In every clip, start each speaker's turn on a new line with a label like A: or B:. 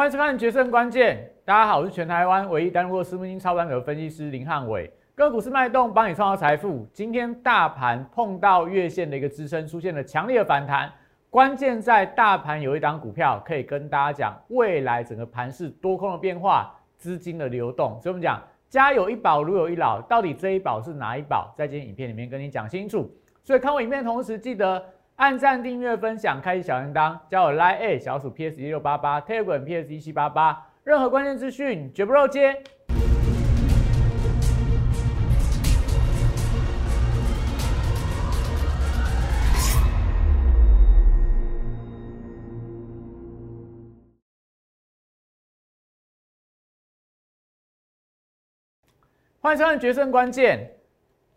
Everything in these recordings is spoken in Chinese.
A: 欢迎收看《决胜关键》，大家好，我是全台湾唯一担任过私募基金操盘手的分析师林汉伟。个股市脉动，帮你创造财富。今天大盘碰到月线的一个支撑，出现了强烈的反弹。关键在大盘有一档股票可以跟大家讲未来整个盘势多空的变化、资金的流动。所以我们讲家有一宝，如有一老，到底这一宝是哪一宝？在今天影片里面跟你讲清楚。所以看我影片的同时，记得。按赞、订阅、分享、开启小铃铛，加我 Line A 小鼠 PS 一六八八，Telegram PS 一七八八，任何关键资讯绝不漏接。欢迎收看《决胜关键》。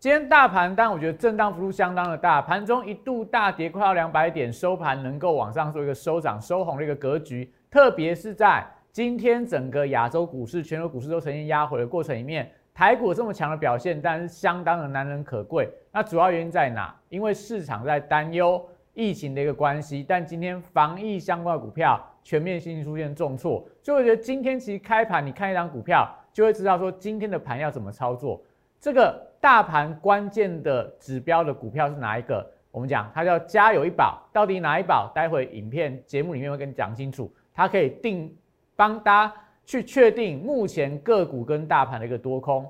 A: 今天大盘，但我觉得震荡幅度相当的大，盘中一度大跌快要两百点，收盘能够往上做一个收涨收红的一个格局。特别是在今天整个亚洲股市、全球股市都呈现压回的过程里面，台股这么强的表现，但是相当的难能可贵。那主要原因在哪？因为市场在担忧疫情的一个关系，但今天防疫相关的股票全面性出现重挫，所以我觉得今天其实开盘你看一张股票，就会知道说今天的盘要怎么操作。这个。大盘关键的指标的股票是哪一个？我们讲它叫家有一宝，到底哪一宝？待会影片节目里面会跟你讲清楚。它可以定帮大家去确定目前个股跟大盘的一个多空。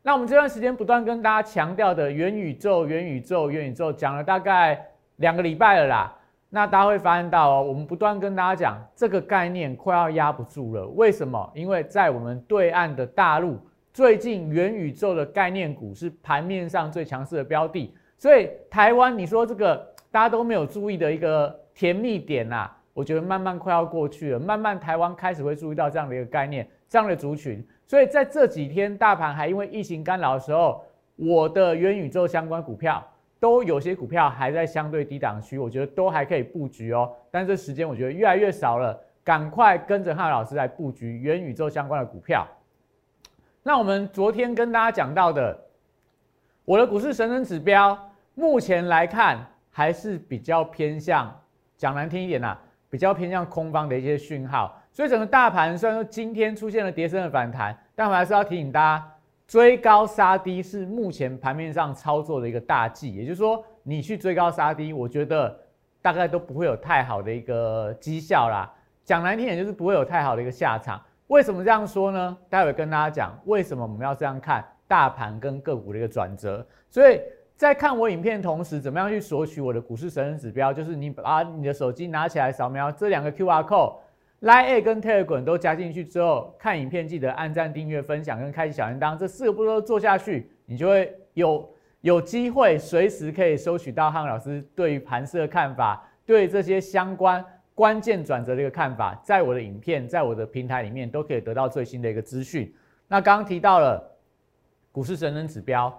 A: 那我们这段时间不断跟大家强调的元宇宙、元宇宙、元宇宙，讲了大概两个礼拜了啦。那大家会发现到哦，我们不断跟大家讲这个概念快要压不住了。为什么？因为在我们对岸的大陆。最近元宇宙的概念股是盘面上最强势的标的，所以台湾你说这个大家都没有注意的一个甜蜜点呐，我觉得慢慢快要过去了，慢慢台湾开始会注意到这样的一个概念，这样的族群。所以在这几天大盘还因为疫情干扰的时候，我的元宇宙相关股票都有些股票还在相对低档区，我觉得都还可以布局哦。但这时间我觉得越来越少了，赶快跟着汉老师来布局元宇宙相关的股票。那我们昨天跟大家讲到的，我的股市神人指标，目前来看还是比较偏向，讲难听一点呐，比较偏向空方的一些讯号。所以整个大盘虽然说今天出现了跌升的反弹，但我还是要提醒大家，追高杀低是目前盘面上操作的一个大忌。也就是说，你去追高杀低，我觉得大概都不会有太好的一个绩效啦。讲难听点，就是不会有太好的一个下场。为什么这样说呢？待会跟大家讲为什么我们要这样看大盘跟个股的一个转折。所以在看我影片同时，怎么样去索取我的股市神人指标？就是你把你的手机拿起来扫描这两个 Q R code，Line A 跟 Telegram 都加进去之后，看影片记得按赞、订阅、分享跟开启小铃铛，这四个步骤做下去，你就会有有机会随时可以收取到汉老师对于盘势的看法，对这些相关。关键转折的一个看法，在我的影片，在我的平台里面都可以得到最新的一个资讯。那刚刚提到了股市神人指标，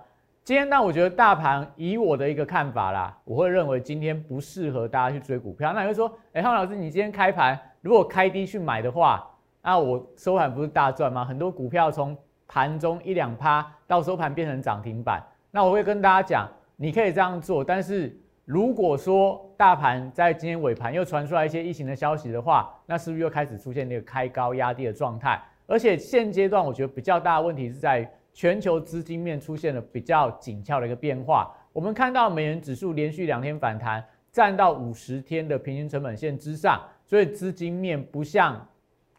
A: 今天呢，我觉得大盘以我的一个看法啦，我会认为今天不适合大家去追股票。那有人说，哎，汉老师，你今天开盘如果开低去买的话，那我收盘不是大赚吗？很多股票从盘中一两趴到收盘变成涨停板。那我会跟大家讲，你可以这样做，但是。如果说大盘在今天尾盘又传出来一些疫情的消息的话，那是不是又开始出现那个开高压低的状态？而且现阶段我觉得比较大的问题是在全球资金面出现了比较紧俏的一个变化。我们看到美元指数连续两天反弹，站到五十天的平均成本线之上，所以资金面不像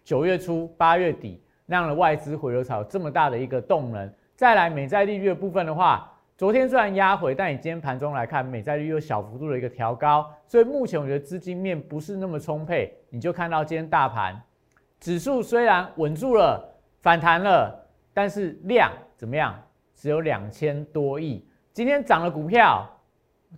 A: 九月初、八月底那样的外资回流潮这么大的一个动能。再来美债利率的部分的话。昨天虽然压回，但你今天盘中来看，美债率有小幅度的一个调高，所以目前我觉得资金面不是那么充沛。你就看到今天大盘指数虽然稳住了，反弹了，但是量怎么样？只有两千多亿。今天涨的股票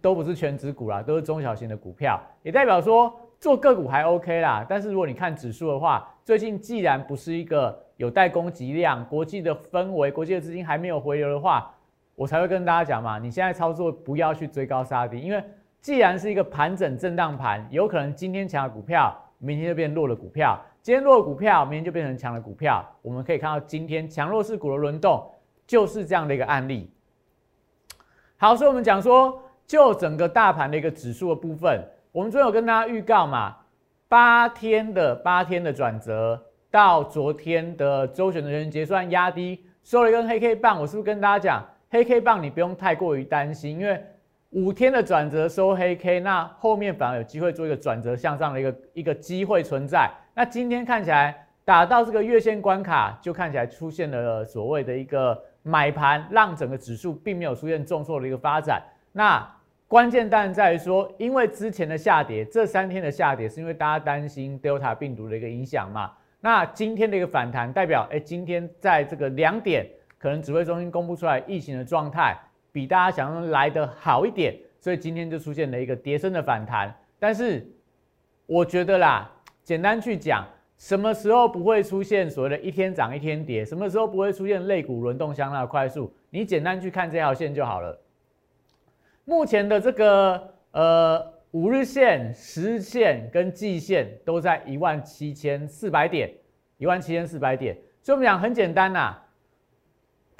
A: 都不是全指股啦，都是中小型的股票，也代表说做个股还 OK 啦。但是如果你看指数的话，最近既然不是一个有待供给量，国际的氛围，国际的资金还没有回流的话。我才会跟大家讲嘛，你现在操作不要去追高杀低，因为既然是一个盘整震荡盘，有可能今天强的股票，明天就变弱的股票；今天弱的股票，明天就变成强的股票。我们可以看到今天强弱势股的轮动，就是这样的一个案例。好，所以我们讲说，就整个大盘的一个指数的部分，我们昨天有跟大家预告嘛，八天的八天的转折，到昨天的周选择权结算压低，收了一根黑 K 棒。我是不是跟大家讲，黑 K 棒你不用太过于担心，因为五天的转折收黑 K，那后面反而有机会做一个转折向上的一个一个机会存在。那今天看起来打到这个月线关卡，就看起来出现了所谓的一个买盘，让整个指数并没有出现重挫的一个发展。那关键当然在于说，因为之前的下跌，这三天的下跌是因为大家担心 Delta 病毒的一个影响嘛？那今天的一个反弹，代表哎，今天在这个两点，可能指挥中心公布出来疫情的状态，比大家想象中来的好一点，所以今天就出现了一个跌升的反弹。但是我觉得啦，简单去讲，什么时候不会出现所谓的一天涨一天跌？什么时候不会出现类股轮动相当的快速？你简单去看这条线就好了。目前的这个呃五日线、十日线跟季线都在一万七千四百点，一万七千四百点。所以我们讲很简单呐，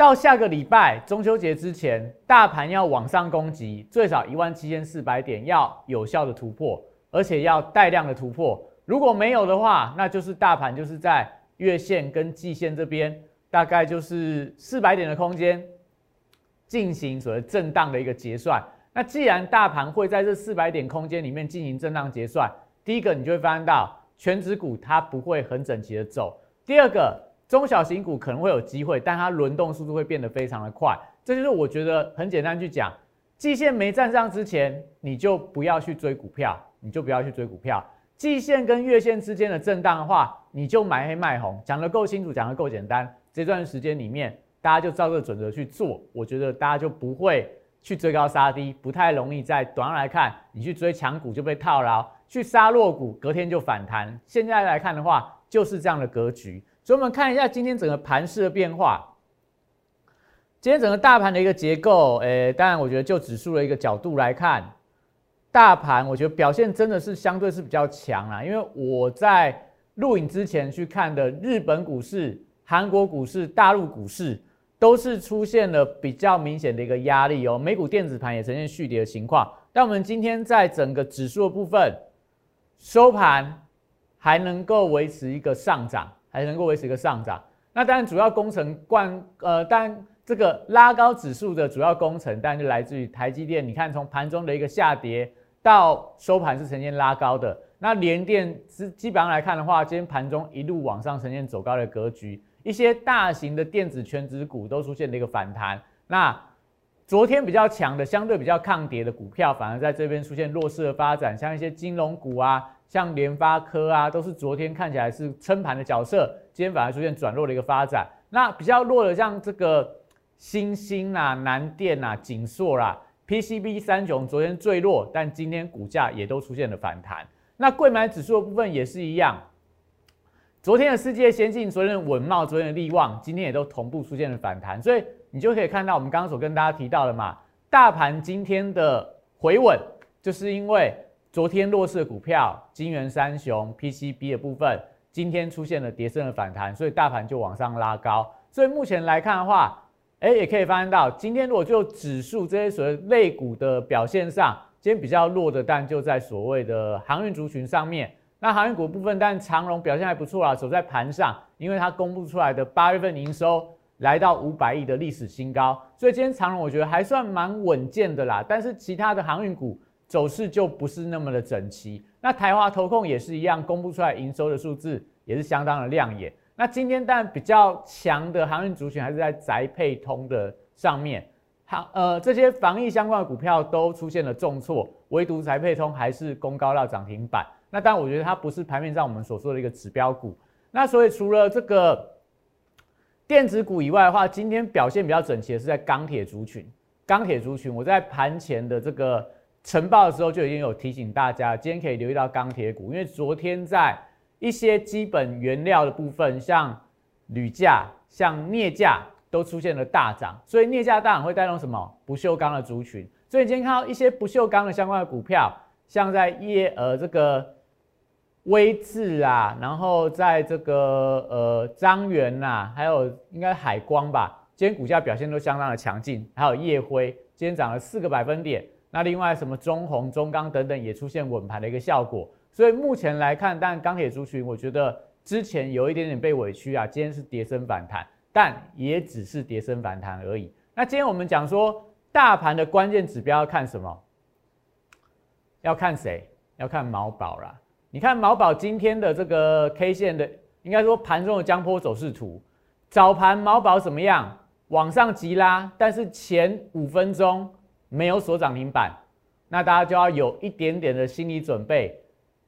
A: 到下个礼拜中秋节之前，大盘要往上攻击，最少一万七千四百点要有效的突破，而且要带量的突破。如果没有的话，那就是大盘就是在月线跟季线这边，大概就是四百点的空间进行所谓震荡的一个结算。那既然大盘会在这四百点空间里面进行震荡结算，第一个你就会发现到全指股它不会很整齐的走；第二个中小型股可能会有机会，但它轮动速度会变得非常的快。这就是我觉得很简单去讲，季线没站上之前，你就不要去追股票，你就不要去追股票。季线跟月线之间的震荡的话，你就买黑卖红。讲的够清楚，讲的够简单，这段时间里面大家就照这个准则去做，我觉得大家就不会。去追高杀低不太容易，在短来看，你去追强股就被套牢，去杀弱股隔天就反弹。现在来看的话，就是这样的格局。所以，我们看一下今天整个盘势的变化。今天整个大盘的一个结构，诶，当然，我觉得就指数的一个角度来看，大盘我觉得表现真的是相对是比较强啦。因为我在录影之前去看的日本股市、韩国股市、大陆股市。都是出现了比较明显的一个压力哦，美股电子盘也呈现续跌的情况。但我们今天在整个指数的部分收盘还能够维持一个上涨，还能够维持一个上涨。那当然主要工程冠呃，当然这个拉高指数的主要工程，当然就来自于台积电。你看从盘中的一个下跌到收盘是呈现拉高的。那联电基基本上来看的话，今天盘中一路往上呈现走高的格局。一些大型的电子全值股都出现了一个反弹，那昨天比较强的、相对比较抗跌的股票，反而在这边出现弱势的发展，像一些金融股啊，像联发科啊，都是昨天看起来是撑盘的角色，今天反而出现转弱的一个发展。那比较弱的，像这个新兴啊、南电啊、锦硕啦、PCB 三雄，昨天最弱，但今天股价也都出现了反弹。那贵买指数的部分也是一样。昨天的世界先进，昨天的稳茂，昨天的利旺，今天也都同步出现了反弹，所以你就可以看到我们刚刚所跟大家提到的嘛，大盘今天的回稳，就是因为昨天弱势的股票，金元三雄、PCB 的部分，今天出现了跌升的反弹，所以大盘就往上拉高。所以目前来看的话，哎，也可以发现到，今天如果就指数这些所谓类股的表现上，今天比较弱的，但就在所谓的航运族群上面。那航运股部分，但长荣表现还不错啊，走在盘上，因为它公布出来的八月份营收来到五百亿的历史新高，所以今天长荣我觉得还算蛮稳健的啦。但是其他的航运股走势就不是那么的整齐。那台华投控也是一样，公布出来营收的数字也是相当的亮眼。那今天但比较强的航运族群还是在宅配通的上面，航呃这些防疫相关的股票都出现了重挫，唯独宅配通还是攻高到涨停板。那当然，我觉得它不是盘面上我们所说的一个指标股。那所以除了这个电子股以外的话，今天表现比较整齐的是在钢铁族群。钢铁族群，我在盘前的这个晨报的时候就已经有提醒大家，今天可以留意到钢铁股，因为昨天在一些基本原料的部分，像铝价、像镍价都出现了大涨，所以镍价大涨会带动什么？不锈钢的族群。所以今天看到一些不锈钢的相关的股票，像在业呃这个。威智啊，然后在这个呃张元呐，还有应该海光吧，今天股价表现都相当的强劲。还有叶辉，今天涨了四个百分点。那另外什么中红、中钢等等也出现稳盘的一个效果。所以目前来看，但钢铁族群，我觉得之前有一点点被委屈啊，今天是跌升反弹，但也只是跌升反弹而已。那今天我们讲说，大盘的关键指标要看什么？要看谁？要看毛宝啦。你看毛宝今天的这个 K 线的，应该说盘中的江波走势图，早盘毛宝怎么样？往上急拉，但是前五分钟没有锁涨停板，那大家就要有一点点的心理准备。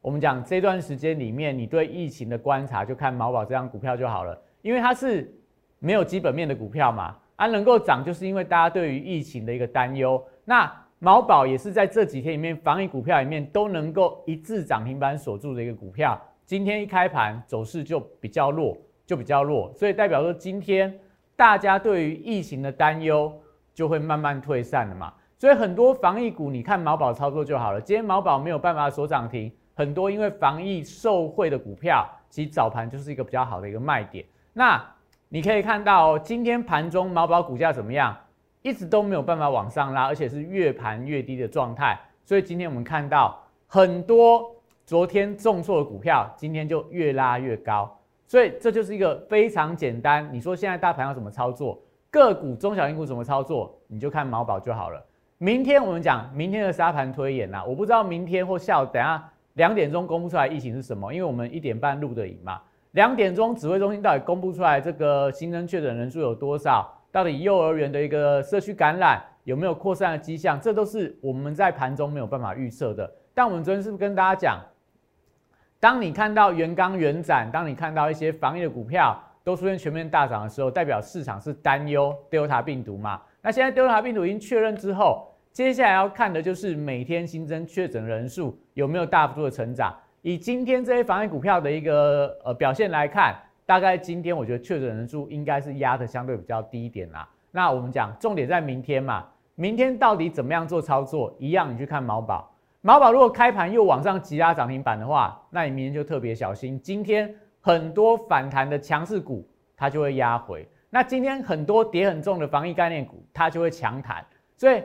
A: 我们讲这段时间里面，你对疫情的观察就看毛宝这张股票就好了，因为它是没有基本面的股票嘛，它能够涨就是因为大家对于疫情的一个担忧。那毛宝也是在这几天里面防疫股票里面都能够一字涨停板锁住的一个股票，今天一开盘走势就比较弱，就比较弱，所以代表说今天。大家对于疫情的担忧就会慢慢退散了嘛，所以很多防疫股，你看毛宝操作就好了。今天毛宝没有办法锁涨停，很多因为防疫受惠的股票，其实早盘就是一个比较好的一个卖点。那你可以看到，哦今天盘中毛宝股价怎么样？一直都没有办法往上拉，而且是越盘越低的状态。所以今天我们看到很多昨天重挫的股票，今天就越拉越高。所以这就是一个非常简单。你说现在大盘要怎么操作？个股、中小型股怎么操作？你就看毛宝就好了。明天我们讲明天的沙盘推演啦，我不知道明天或下午等下两点钟公布出来疫情是什么，因为我们一点半录的影嘛。两点钟指挥中心到底公布出来这个新增确诊人数有多少？到底幼儿园的一个社区感染有没有扩散的迹象？这都是我们在盘中没有办法预测的。但我们昨天是不是跟大家讲？当你看到元钢、元展，当你看到一些防疫的股票都出现全面大涨的时候，代表市场是担忧 Delta 病毒嘛？那现在 Delta 病毒已经确认之后，接下来要看的就是每天新增确诊人数有没有大幅度的成长。以今天这些防疫股票的一个呃表现来看，大概今天我觉得确诊人数应该是压的相对比较低一点啦。那我们讲重点在明天嘛，明天到底怎么样做操作？一样，你去看毛宝。毛宝如果开盘又往上急拉涨停板的话，那你明天就特别小心。今天很多反弹的强势股，它就会压回；那今天很多跌很重的防疫概念股，它就会强弹。所以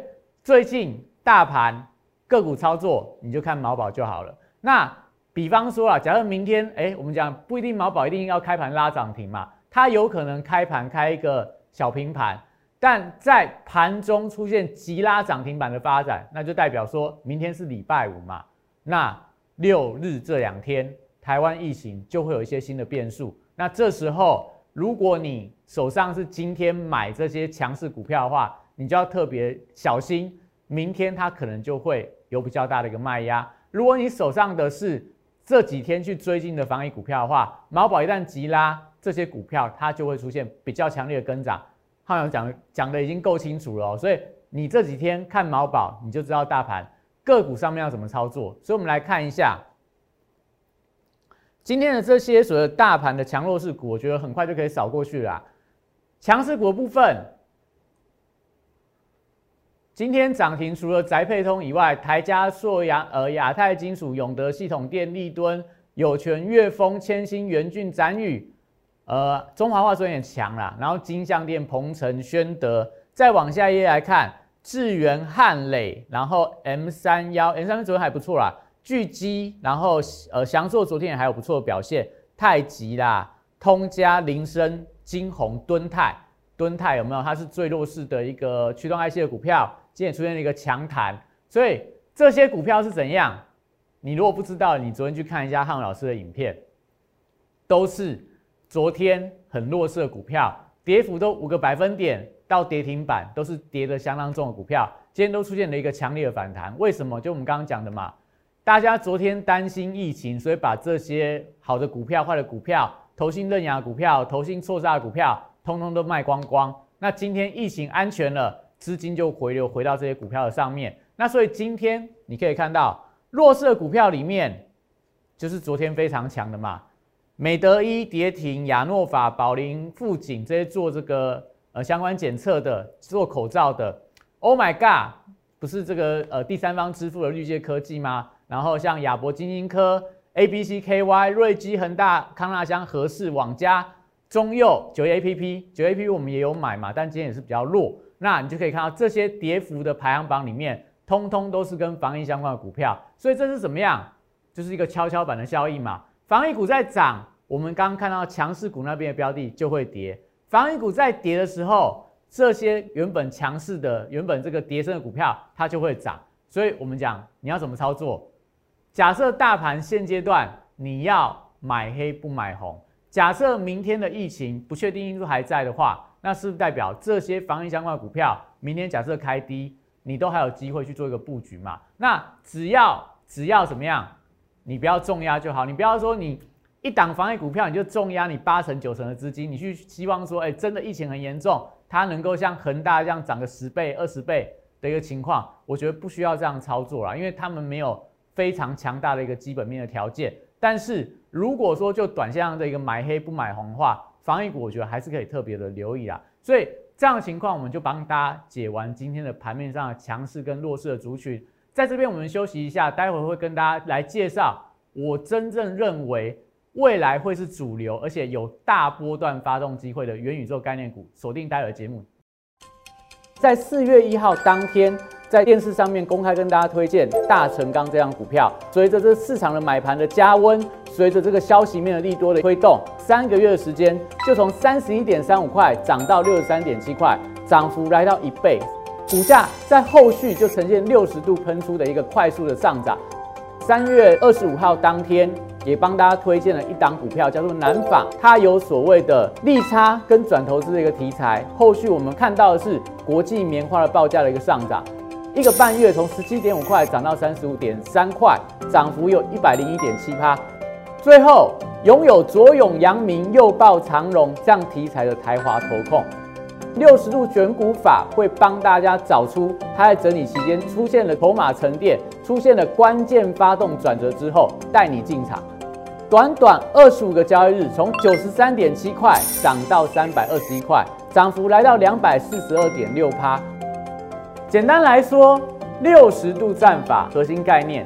A: 最近大盘个股操作，你就看毛宝就好了。那比方说啊，假如明天，哎，我们讲不一定毛宝一定要开盘拉涨停嘛，它有可能开盘开一个小平盘。但在盘中出现急拉涨停板的发展，那就代表说明天是礼拜五嘛，那六日这两天台湾疫情就会有一些新的变数。那这时候，如果你手上是今天买这些强势股票的话，你就要特别小心，明天它可能就会有比较大的一个卖压。如果你手上的是这几天去追进的防疫股票的话，毛宝一旦急拉，这些股票它就会出现比较强烈的跟涨。浩洋讲讲的已经够清楚了，所以你这几天看毛宝，你就知道大盘个股上面要怎么操作。所以，我们来看一下今天的这些所谓大盘的强弱势股，我觉得很快就可以扫过去了。强势股的部分，今天涨停除了宅配通以外，台加、硕亚、呃亚太金属、永德系统、电力敦、友全、粤丰、千兴、元俊、展宇。呃，中华化有点强啦，然后金相店、鹏程、宣德，再往下一页来看，智源、汉磊，然后 M 三幺，M 三幺昨天还不错啦，巨基，然后呃翔硕昨天也还有不错的表现，太极啦，通家、林森、金鸿、敦泰，敦泰有没有？它是最弱势的一个驱动 IC 的股票，今天出现了一个强弹，所以这些股票是怎样？你如果不知道，你昨天去看一下汉老师的影片，都是。昨天很弱势的股票，跌幅都五个百分点到跌停板，都是跌得相当重的股票，今天都出现了一个强烈的反弹。为什么？就我们刚刚讲的嘛，大家昨天担心疫情，所以把这些好的股票、坏的股票、投信认养股票、投信错杀的股票，通通都卖光光。那今天疫情安全了，资金就回流回到这些股票的上面。那所以今天你可以看到弱势的股票里面，就是昨天非常强的嘛。美德一跌停，亚诺法、宝林、富锦这些做这个呃相关检测的、做口罩的，Oh my God，不是这个呃第三方支付的绿界科技吗？然后像亚博金晶科、A B C K Y、瑞基、恒大、康纳香、和氏、网家、中佑、九 A P P、九 A P P 我们也有买嘛，但今天也是比较弱。那你就可以看到这些跌幅的排行榜里面，通通都是跟防疫相关的股票，所以这是怎么样？就是一个跷跷板的效应嘛。防疫股在涨，我们刚刚看到强势股那边的标的就会跌，防御股在跌的时候，这些原本强势的、原本这个跌升的股票它就会涨。所以我们讲你要怎么操作？假设大盘现阶段你要买黑不买红，假设明天的疫情不确定因素还在的话，那是不是代表这些防疫相关的股票明天假设开低，你都还有机会去做一个布局嘛？那只要只要怎么样，你不要重压就好，你不要说你一档防疫股票你就重压你八成九成的资金，你去希望说，哎，真的疫情很严重，它能够像恒大这样涨个十倍二十倍的一个情况，我觉得不需要这样操作啦，因为他们没有非常强大的一个基本面的条件。但是如果说就短线上的一个买黑不买红的话，防疫股我觉得还是可以特别的留意啊。所以这样的情况，我们就帮大家解完今天的盘面上强势跟弱势的族群。在这边我们休息一下，待会会跟大家来介绍我真正认为未来会是主流，而且有大波段发动机会的元宇宙概念股。锁定待会的节目，在四月一号当天，在电视上面公开跟大家推荐大成钢这张股票。随着这市场的买盘的加温，随着这个消息面的利多的推动，三个月的时间就从三十一点三五块涨到六十三点七块，涨幅来到一倍。股价在后续就呈现六十度喷出的一个快速的上涨。三月二十五号当天，也帮大家推荐了一档股票，叫做南纺，它有所谓的利差跟转投资的一个题材。后续我们看到的是国际棉花的报价的一个上涨，一个半月从十七点五块涨到三十五点三块，涨幅有一百零一点七趴。最后，拥有左永阳明、右抱长荣这样题材的台华投控。六十度选股法会帮大家找出它在整理期间出现了筹码沉淀、出现了关键发动转折之后，带你进场。短短二十五个交易日，从九十三点七块涨到三百二十一块，涨幅来到两百四十二点六趴。简单来说，六十度战法核心概念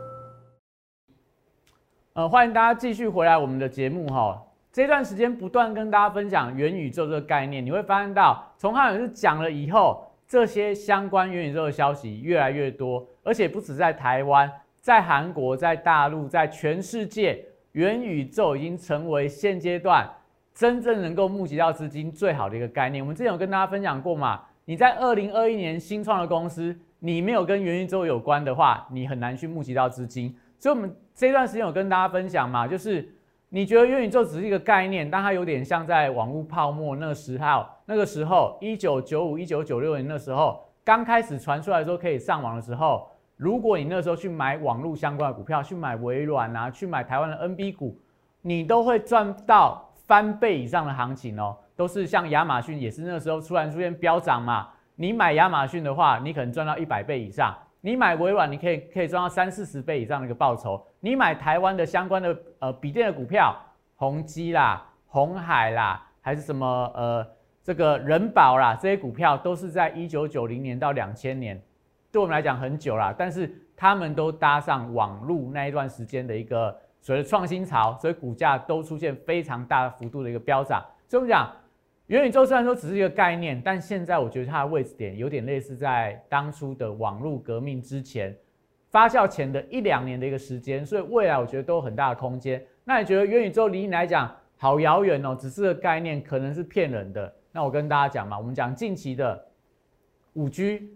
A: 呃，欢迎大家继续回来我们的节目哈。这段时间不断跟大家分享元宇宙这个概念，你会发现到从汉老师讲了以后。这些相关元宇宙的消息越来越多，而且不止在台湾，在韩国、在大陆、在全世界，元宇宙已经成为现阶段真正能够募集到资金最好的一个概念。我们之前有跟大家分享过嘛？你在二零二一年新创的公司，你没有跟元宇宙有关的话，你很难去募集到资金。所以，我们这段时间有跟大家分享嘛，就是。你觉得元宇宙只是一个概念，但它有点像在网络泡沫那时候，那个时候一九九五、一九九六年那时候刚开始传出来说可以上网的时候，如果你那时候去买网络相关的股票，去买微软啊，去买台湾的 NB 股，你都会赚到翻倍以上的行情哦。都是像亚马逊也是那时候突然出现飙涨嘛，你买亚马逊的话，你可能赚到一百倍以上。你买微软，你可以可以赚到三四十倍以上的一个报酬。你买台湾的相关的呃笔电的股票，宏基啦、红海啦，还是什么呃这个人保啦，这些股票都是在一九九零年到两千年，对我们来讲很久啦，但是他们都搭上网络那一段时间的一个所谓的创新潮，所以股价都出现非常大幅度的一个飙涨。所以我们讲。元宇宙虽然说只是一个概念，但现在我觉得它的位置点有点类似在当初的网络革命之前发酵前的一两年的一个时间，所以未来我觉得都有很大的空间。那你觉得元宇宙离你来讲好遥远哦，只是个概念，可能是骗人的。那我跟大家讲嘛，我们讲近期的五 G，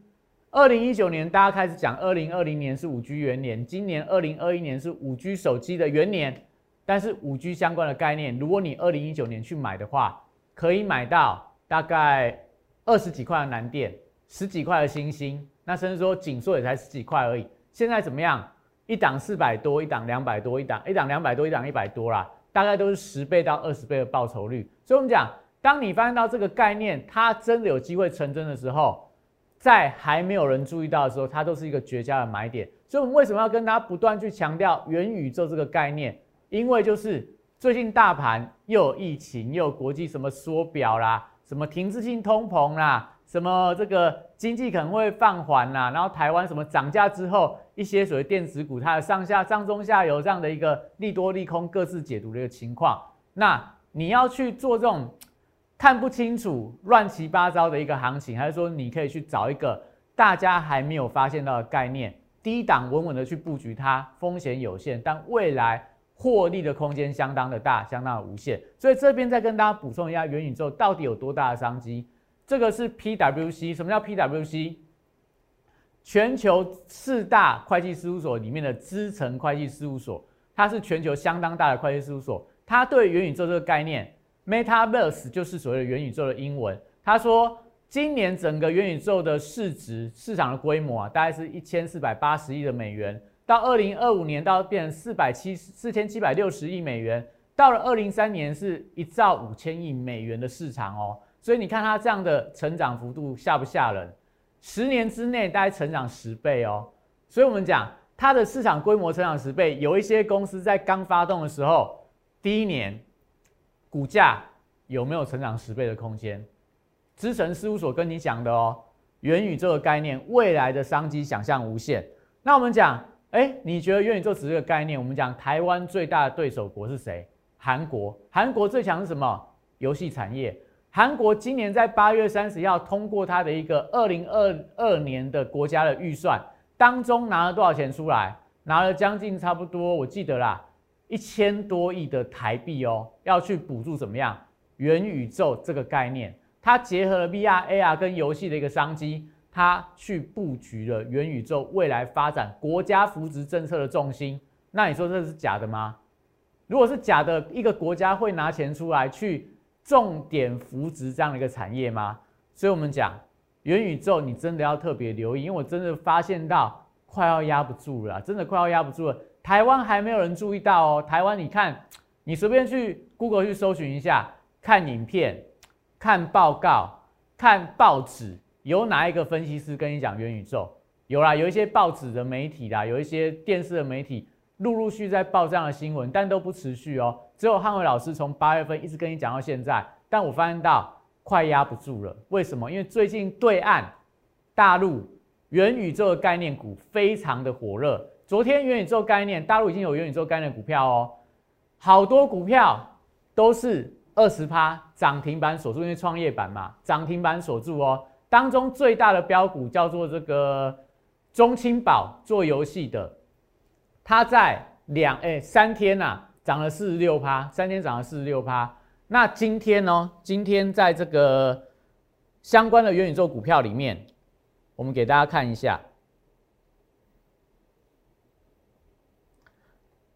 A: 二零一九年大家开始讲，二零二零年是五 G 元年，今年二零二一年是五 G 手机的元年，但是五 G 相关的概念，如果你二零一九年去买的话，可以买到大概二十几块的南电，十几块的星星，那甚至说锦硕也才十几块而已。现在怎么样？一档四百多，一档两百多，一档一档两百多，一档一百多啦，大概都是十倍到二十倍的报酬率。所以我们讲，当你发现到这个概念它真的有机会成真的时候，在还没有人注意到的时候，它都是一个绝佳的买点。所以我们为什么要跟大家不断去强调元宇宙这个概念？因为就是。最近大盘又有疫情，又有国际什么缩表啦，什么停滞性通膨啦，什么这个经济可能会放缓啦，然后台湾什么涨价之后，一些所谓电子股它的上下上中下游这样的一个利多利空各自解读的一个情况，那你要去做这种看不清楚、乱七八糟的一个行情，还是说你可以去找一个大家还没有发现到的概念，低档稳稳的去布局它，风险有限，但未来。获利的空间相当的大，相当的无限，所以这边再跟大家补充一下，元宇宙到底有多大的商机？这个是 PWC，什么叫 PWC？全球四大会计事务所里面的资诚会计事务所，它是全球相当大的会计事务所。它对元宇宙这个概念，Metaverse 就是所谓的元宇宙的英文。他说，今年整个元宇宙的市值市场的规模啊，大概是一千四百八十亿的美元。到二零二五年，到变成四百七四千七百六十亿美元，到了二零三年是一兆五千亿美元的市场哦，所以你看它这样的成长幅度吓不吓人？十年之内大概成长十倍哦，所以我们讲它的市场规模成长十倍，有一些公司在刚发动的时候，第一年股价有没有成长十倍的空间？资诚事务所跟你讲的哦，元宇宙的概念，未来的商机想象无限。那我们讲。哎，你觉得元宇宙只是个概念？我们讲台湾最大的对手国是谁？韩国。韩国最强是什么？游戏产业。韩国今年在八月三十号通过它的一个二零二二年的国家的预算，当中拿了多少钱出来？拿了将近差不多，我记得啦，一千多亿的台币哦，要去补助怎么样？元宇宙这个概念，它结合了 VR、AR 跟游戏的一个商机。他去布局了元宇宙未来发展国家扶植政策的重心，那你说这是假的吗？如果是假的，一个国家会拿钱出来去重点扶植这样的一个产业吗？所以我们讲元宇宙，你真的要特别留意，因为我真的发现到快要压不住了，真的快要压不住了。台湾还没有人注意到哦，台湾你看，你随便去 Google 去搜寻一下，看影片、看报告、看报纸。有哪一个分析师跟你讲元宇宙？有啦，有一些报纸的媒体啦，有一些电视的媒体，陆陆续在报这样的新闻，但都不持续哦。只有汉伟老师从八月份一直跟你讲到现在，但我发现到快压不住了。为什么？因为最近对岸大陆元宇宙的概念股非常的火热。昨天元宇宙概念，大陆已经有元宇宙概念股票哦，好多股票都是二十趴涨停板锁住，因为创业板嘛，涨停板锁住哦。当中最大的标股叫做这个中青宝做游戏的，它在两哎三天呐涨了四十六趴，三天涨了四十六趴。那今天呢？今天在这个相关的元宇宙股票里面，我们给大家看一下，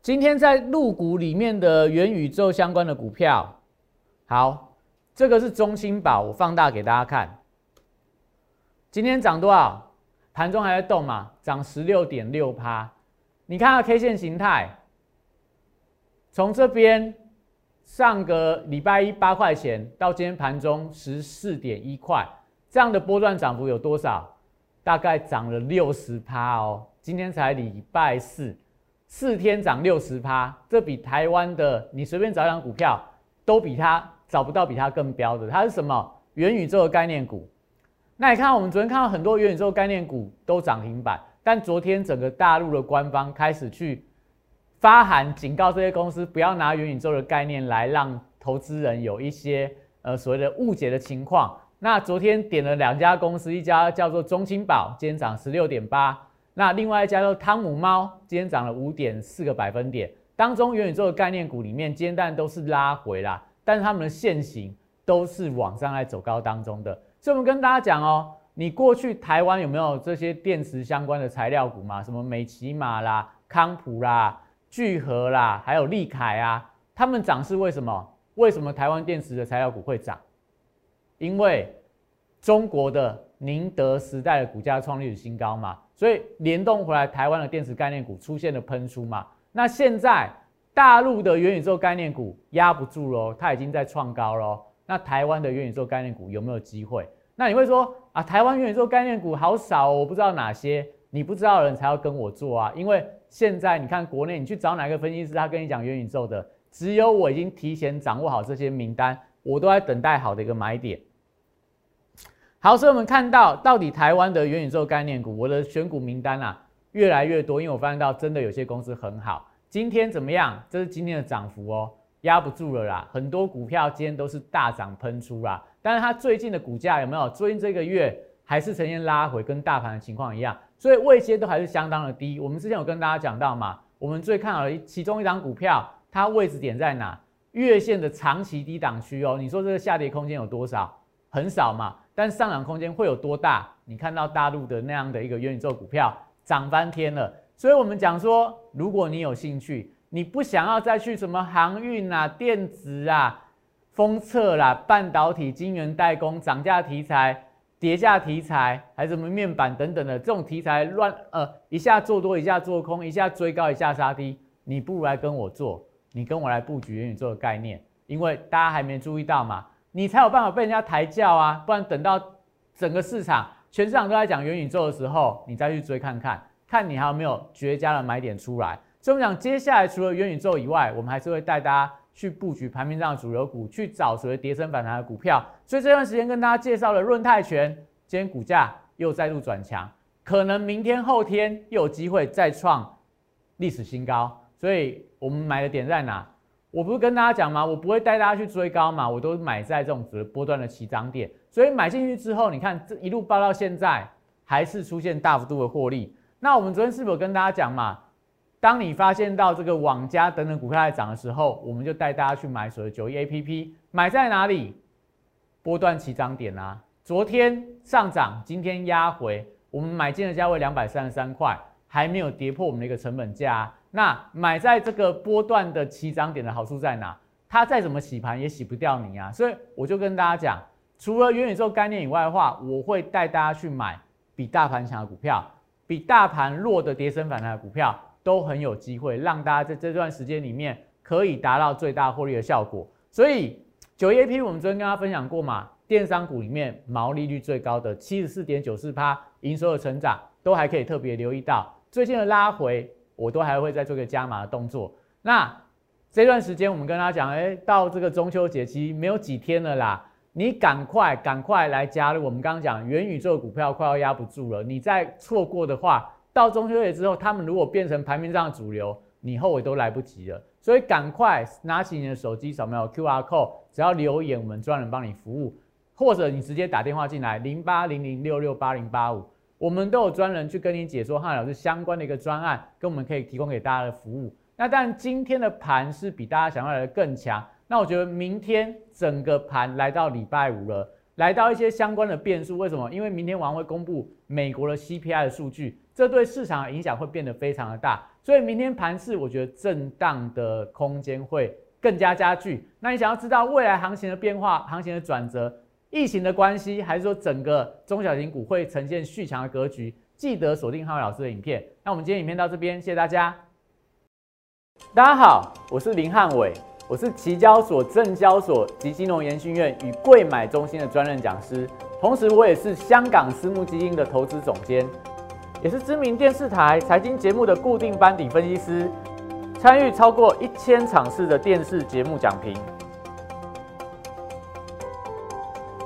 A: 今天在入股里面的元宇宙相关的股票，好，这个是中青宝，我放大给大家看。今天涨多少？盘中还在动嘛？涨十六点六趴。你看下 K 线形态，从这边上个礼拜一八块钱到今天盘中十四点一块，这样的波段涨幅有多少？大概涨了六十趴哦。今天才礼拜四，四天涨六十趴，这比台湾的你随便找一张股票都比它找不到比它更标的。它是什么？元宇宙的概念股。那你看，我们昨天看到很多元宇宙概念股都涨停板，但昨天整个大陆的官方开始去发函警告这些公司，不要拿元宇宙的概念来让投资人有一些呃所谓的误解的情况。那昨天点了两家公司，一家叫做中青宝，今天涨十六点八；那另外一家叫汤姆猫，今天涨了五点四个百分点。当中元宇宙的概念股里面，今天当然都是拉回啦，但是他们的线型都是往上在走高当中的。所以，我们跟大家讲哦，你过去台湾有没有这些电池相关的材料股嘛？什么美骑马啦、康普啦、聚合啦，还有利凯啊，他们涨是为什么？为什么台湾电池的材料股会涨？因为中国的宁德时代的股价创历史新高嘛，所以联动回来，台湾的电池概念股出现了喷出嘛。那现在大陆的元宇宙概念股压不住喽，它已经在创高喽。那台湾的元宇宙概念股有没有机会？那你会说啊，台湾元宇宙概念股好少哦，我不知道哪些。你不知道的人才要跟我做啊，因为现在你看国内，你去找哪个分析师，他跟你讲元宇宙的，只有我已经提前掌握好这些名单，我都在等待好的一个买点。好，所以我们看到到底台湾的元宇宙概念股，我的选股名单啊越来越多，因为我发现到真的有些公司很好。今天怎么样？这是今天的涨幅哦，压不住了啦。很多股票今天都是大涨喷出啦，但是它最近的股价有没有？最近这个月还是呈现拉回，跟大盘的情况一样，所以位阶都还是相当的低。我们之前有跟大家讲到嘛，我们最看好的其中一张股票，它位置点在哪？月线的长期低档区哦。你说这个下跌空间有多少？很少嘛。但上涨空间会有多大？你看到大陆的那样的一个元宇宙股票涨翻天了。所以，我们讲说，如果你有兴趣，你不想要再去什么航运啊、电子啊、封测啦、半导体、晶圆代工、涨价题材、跌价题材，还什么面板等等的这种题材乱呃，一下做多，一下做空，一下追高，一下杀低，你不如来跟我做，你跟我来布局元宇宙的概念，因为大家还没注意到嘛，你才有办法被人家抬轿啊，不然等到整个市场全市场都在讲元宇宙的时候，你再去追看看。看你还有没有绝佳的买点出来。所以，我们讲接下来除了元宇宙以外，我们还是会带大家去布局盘面上的主流股，去找所谓跌升反弹的股票。所以这段时间跟大家介绍了润泰拳，今天股价又再度转强，可能明天后天又有机会再创历史新高。所以我们买的点在哪？我不是跟大家讲吗？我不会带大家去追高嘛，我都买在这种波段的起涨点。所以买进去之后，你看这一路爆到现在，还是出现大幅度的获利。那我们昨天是否跟大家讲嘛？当你发现到这个网加等等股票在涨的时候，我们就带大家去买所谓九一 A P P，买在哪里？波段起涨点啊！昨天上涨，今天压回，我们买进的价位两百三十三块，还没有跌破我们的一个成本价。那买在这个波段的起涨点的好处在哪？它再怎么洗盘也洗不掉你啊！所以我就跟大家讲，除了元宇宙概念以外的话，我会带大家去买比大盘强的股票。比大盘弱的跌升反弹的股票都很有机会，让大家在这段时间里面可以达到最大获利的效果。所以九 A P 我们昨天跟大家分享过嘛，电商股里面毛利率最高的七十四点九四趴，营收的成长都还可以特别留意到。最近的拉回，我都还会再做个加码的动作。那这段时间我们跟大家讲，哎，到这个中秋节期没有几天了啦。你赶快赶快来加入！我们刚刚讲元宇宙股票快要压不住了，你再错过的话，到中秋节之后，他们如果变成盘面上的主流，你后悔都来不及了。所以赶快拿起你的手机，扫描 Q R code，只要留言，我们专人帮你服务，或者你直接打电话进来零八零零六六八零八五，我们都有专人去跟你解说汉老师相关的一个专案，跟我们可以提供给大家的服务。那但今天的盘是比大家想要来的更强。那我觉得明天整个盘来到礼拜五了，来到一些相关的变数。为什么？因为明天晚上会公布美国的 CPI 的数据，这对市场的影响会变得非常的大。所以明天盘市，我觉得震荡的空间会更加加剧。那你想要知道未来行情的变化、行情的转折、疫情的关系，还是说整个中小型股会呈现续强的格局？记得锁定浩伟老师的影片。那我们今天影片到这边，谢谢大家。大家好，我是林汉伟。我是期交所、证交所及金融研训院与贵买中心的专任讲师，同时我也是香港私募基金的投资总监，也是知名电视台财经节目的固定班底分析师，参与超过一千场次的电视节目讲评。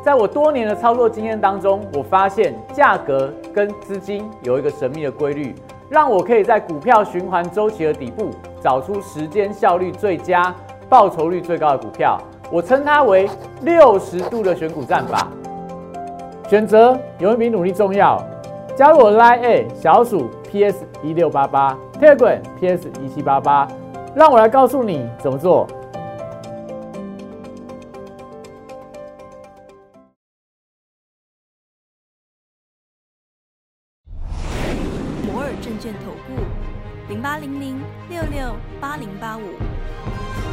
A: 在我多年的操作经验当中，我发现价格跟资金有一个神秘的规律，让我可以在股票循环周期的底部找出时间效率最佳。报酬率最高的股票，我称它为六十度的选股战法。选择永远比努力重要。加入我 Line A 小鼠 PS 一六八八 t e g r a PS 一七八八，让我来告诉你怎么做。
B: 摩尔证券投顾零八零零六六八零八五。